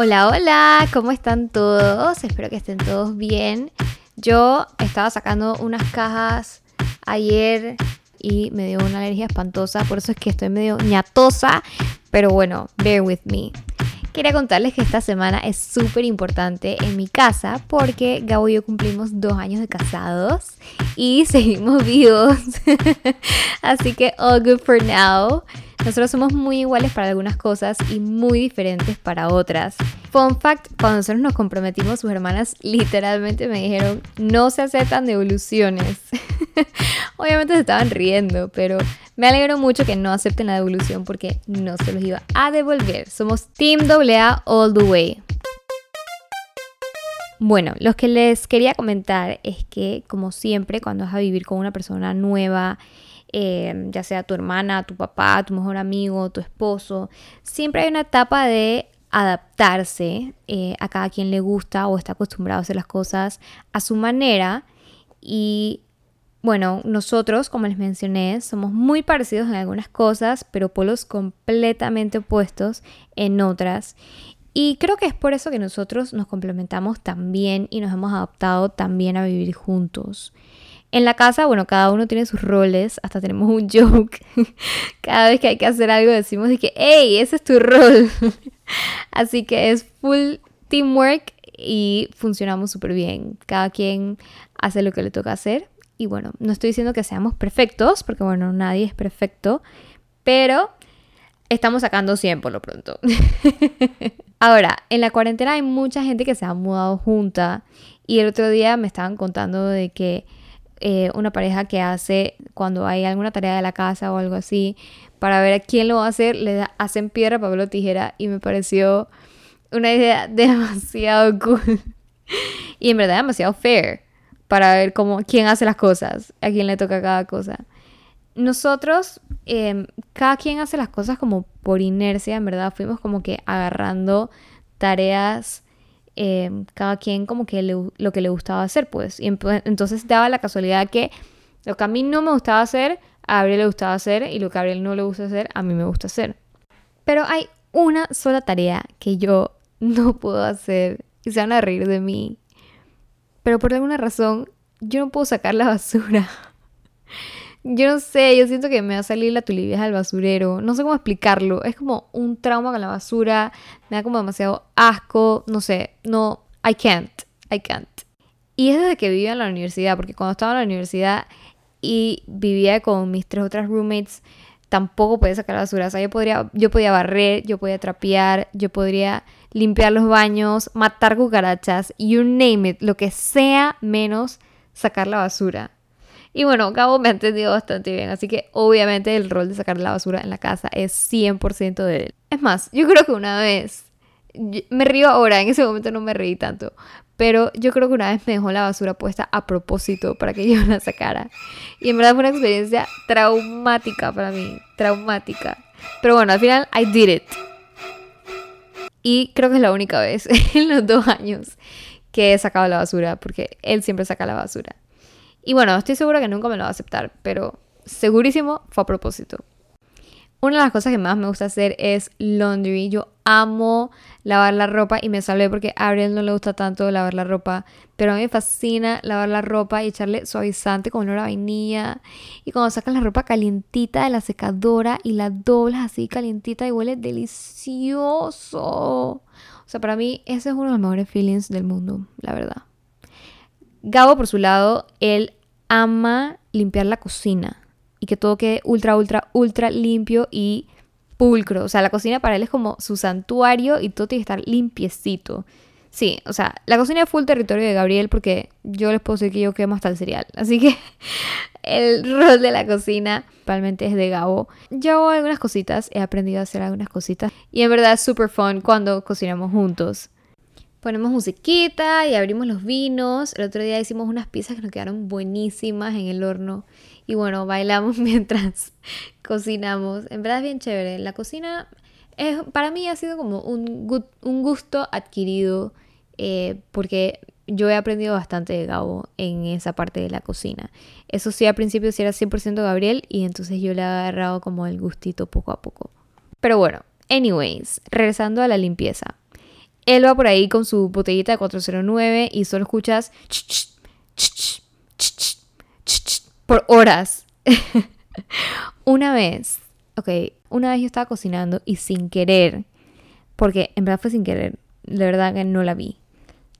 Hola, hola, ¿cómo están todos? Espero que estén todos bien. Yo estaba sacando unas cajas ayer y me dio una alergia espantosa, por eso es que estoy medio ñatosa, pero bueno, bear with me. Quería contarles que esta semana es súper importante en mi casa porque Gabo y yo cumplimos dos años de casados y seguimos vivos. Así que all good for now. Nosotros somos muy iguales para algunas cosas y muy diferentes para otras. Fun fact, cuando nosotros nos comprometimos, sus hermanas literalmente me dijeron, no se aceptan devoluciones. Obviamente se estaban riendo, pero me alegro mucho que no acepten la devolución porque no se los iba a devolver. Somos Team AA all the way. Bueno, lo que les quería comentar es que, como siempre, cuando vas a vivir con una persona nueva, eh, ya sea tu hermana, tu papá, tu mejor amigo, tu esposo, siempre hay una etapa de adaptarse eh, a cada quien le gusta o está acostumbrado a hacer las cosas a su manera y bueno, nosotros, como les mencioné, somos muy parecidos en algunas cosas, pero polos completamente opuestos en otras. Y creo que es por eso que nosotros nos complementamos tan bien y nos hemos adaptado también a vivir juntos. En la casa, bueno, cada uno tiene sus roles, hasta tenemos un joke. cada vez que hay que hacer algo decimos de que, hey, ese es tu rol. Así que es full teamwork y funcionamos súper bien. Cada quien hace lo que le toca hacer. Y bueno, no estoy diciendo que seamos perfectos, porque bueno, nadie es perfecto, pero estamos sacando 100 por lo pronto. Ahora, en la cuarentena hay mucha gente que se ha mudado junta y el otro día me estaban contando de que eh, una pareja que hace cuando hay alguna tarea de la casa o algo así, para ver a quién lo va a hacer, le hacen piedra, papel o tijera y me pareció una idea demasiado cool y en verdad demasiado fair para ver cómo, quién hace las cosas, a quién le toca cada cosa. Nosotros, em, cada quien hace las cosas como por inercia, en verdad, fuimos como que agarrando tareas Em, cada quien como que lo que le gustaba hacer, pues. Y entonces daba la casualidad que lo que a mí no me gustaba hacer, a Gabriel le gustaba hacer, y lo que a Gabriel no le gusta hacer, a mí me gusta hacer. Pero hay una sola tarea que yo no puedo hacer y se van a reír de mí. Pero por alguna razón, yo no puedo sacar la basura. Yo no sé, yo siento que me va a salir la tulivia al basurero. No sé cómo explicarlo. Es como un trauma con la basura. Me da como demasiado asco. No sé, no, I can't. I can't. Y es desde que vivía en la universidad, porque cuando estaba en la universidad y vivía con mis tres otras roommates, tampoco podía sacar la basura. O sea, yo, podría, yo podía barrer, yo podía trapear, yo podría limpiar los baños, matar cucarachas, you name it, lo que sea menos sacar la basura. Y bueno, Gabo me ha entendido bastante bien, así que obviamente el rol de sacar la basura en la casa es 100% de él. Es más, yo creo que una vez, me río ahora, en ese momento no me reí tanto, pero yo creo que una vez me dejó la basura puesta a propósito para que yo la sacara. Y en verdad fue una experiencia traumática para mí, traumática. Pero bueno, al final I did it. Y creo que es la única vez en los dos años que he sacado la basura, porque él siempre saca la basura. Y bueno, estoy segura que nunca me lo va a aceptar, pero segurísimo fue a propósito. Una de las cosas que más me gusta hacer es laundry. Yo amo lavar la ropa y me salvé porque a Ariel no le gusta tanto lavar la ropa, pero a mí me fascina lavar la ropa y echarle suavizante con olor a vainilla. Y cuando sacas la ropa calientita de la secadora y la doblas así calientita y huele delicioso. O sea, para mí ese es uno de los mejores feelings del mundo, la verdad. Gabo, por su lado, él ama limpiar la cocina y que todo quede ultra, ultra, ultra limpio y pulcro. O sea, la cocina para él es como su santuario y todo tiene que estar limpiecito. Sí, o sea, la cocina es full territorio de Gabriel porque yo les puedo decir que yo quemo hasta el cereal. Así que el rol de la cocina realmente es de Gabo. Yo hago algunas cositas, he aprendido a hacer algunas cositas y en verdad es súper fun cuando cocinamos juntos ponemos musiquita y abrimos los vinos. El otro día hicimos unas pizzas que nos quedaron buenísimas en el horno. Y bueno, bailamos mientras cocinamos. En verdad es bien chévere. La cocina es, para mí ha sido como un, un gusto adquirido eh, porque yo he aprendido bastante de Gabo en esa parte de la cocina. Eso sí, al principio sí era 100% Gabriel y entonces yo le he agarrado como el gustito poco a poco. Pero bueno, anyways, regresando a la limpieza. Él va por ahí con su botellita de 409 y solo escuchas por horas. una vez, ok, una vez yo estaba cocinando y sin querer, porque en verdad fue sin querer, la verdad que no la vi,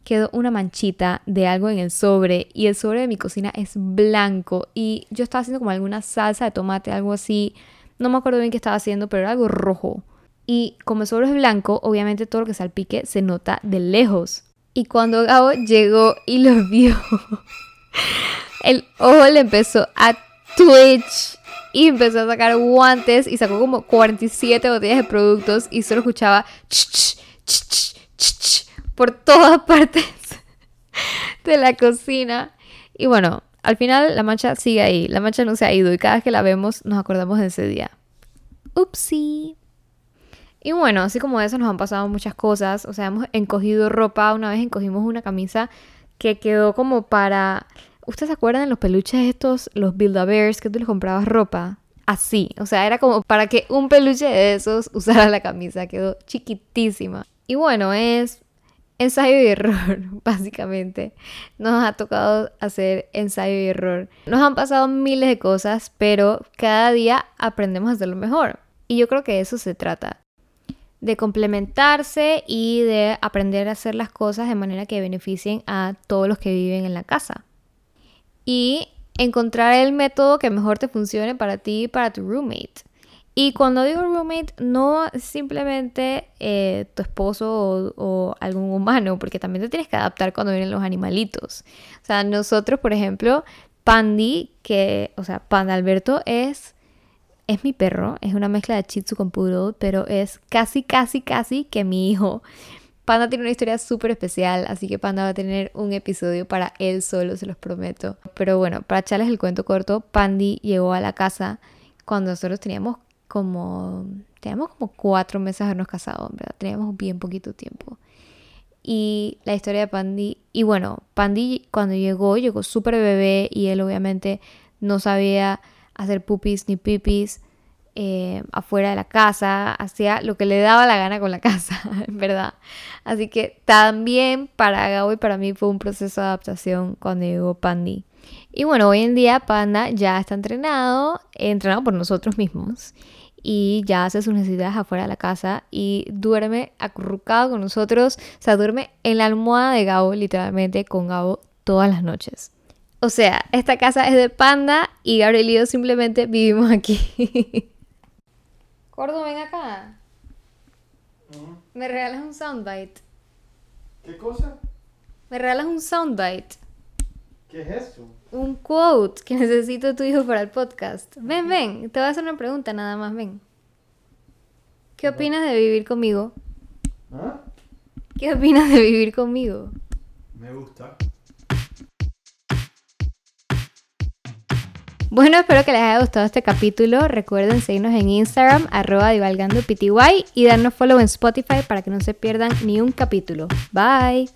quedó una manchita de algo en el sobre y el sobre de mi cocina es blanco y yo estaba haciendo como alguna salsa de tomate, algo así, no me acuerdo bien qué estaba haciendo, pero era algo rojo. Y como el sobre es blanco, obviamente todo lo que salpique se nota de lejos. Y cuando Gabo llegó y lo vio, el ojo le empezó a twitch y empezó a sacar guantes y sacó como 47 botellas de productos y solo escuchaba por todas partes de la cocina. Y bueno, al final la mancha sigue ahí, la mancha no se ha ido y cada vez que la vemos nos acordamos de ese día. Upsi. Y bueno, así como eso nos han pasado muchas cosas. O sea, hemos encogido ropa. Una vez encogimos una camisa que quedó como para... ¿Ustedes se acuerdan de los peluches estos, los Build-A-Bears, que tú les comprabas ropa? Así. O sea, era como para que un peluche de esos usara la camisa. Quedó chiquitísima. Y bueno, es ensayo y error, básicamente. Nos ha tocado hacer ensayo y error. Nos han pasado miles de cosas, pero cada día aprendemos a hacerlo mejor. Y yo creo que eso se trata de complementarse y de aprender a hacer las cosas de manera que beneficien a todos los que viven en la casa. Y encontrar el método que mejor te funcione para ti y para tu roommate. Y cuando digo roommate, no simplemente eh, tu esposo o, o, algún humano, porque también te tienes que adaptar cuando vienen los animalitos. O sea, nosotros, por ejemplo, Pandy, que, o sea, Panda Alberto es es mi perro, es una mezcla de Shih Tzu con Poodle, pero es casi, casi, casi que mi hijo. Panda tiene una historia súper especial, así que Panda va a tener un episodio para él solo, se los prometo. Pero bueno, para echarles el cuento corto, Pandy llegó a la casa cuando nosotros teníamos como, teníamos como cuatro meses de habernos casado, ¿verdad? Teníamos bien poquito tiempo. Y la historia de Pandy, y bueno, Pandy cuando llegó, llegó súper bebé y él obviamente no sabía hacer pupis ni pipis eh, afuera de la casa, hacía lo que le daba la gana con la casa, en verdad. Así que también para Gabo y para mí fue un proceso de adaptación cuando llegó Pandy. Y bueno, hoy en día Panda ya está entrenado, entrenado por nosotros mismos y ya hace sus necesidades afuera de la casa y duerme acurrucado con nosotros, o sea, duerme en la almohada de Gabo, literalmente con Gabo todas las noches. O sea, esta casa es de Panda y Gabriel y yo simplemente vivimos aquí. Gordo, ven acá. ¿Me regalas un soundbite? ¿Qué cosa? ¿Me regalas un soundbite? ¿Qué es eso? Un quote que necesito tu hijo para el podcast. Ven, ven, te voy a hacer una pregunta nada más, ven. ¿Qué opinas de vivir conmigo? ¿Ah? ¿Qué opinas de vivir conmigo? Me gusta. Bueno, espero que les haya gustado este capítulo. Recuerden seguirnos en Instagram, arroba divalgandopty y darnos follow en Spotify para que no se pierdan ni un capítulo. Bye.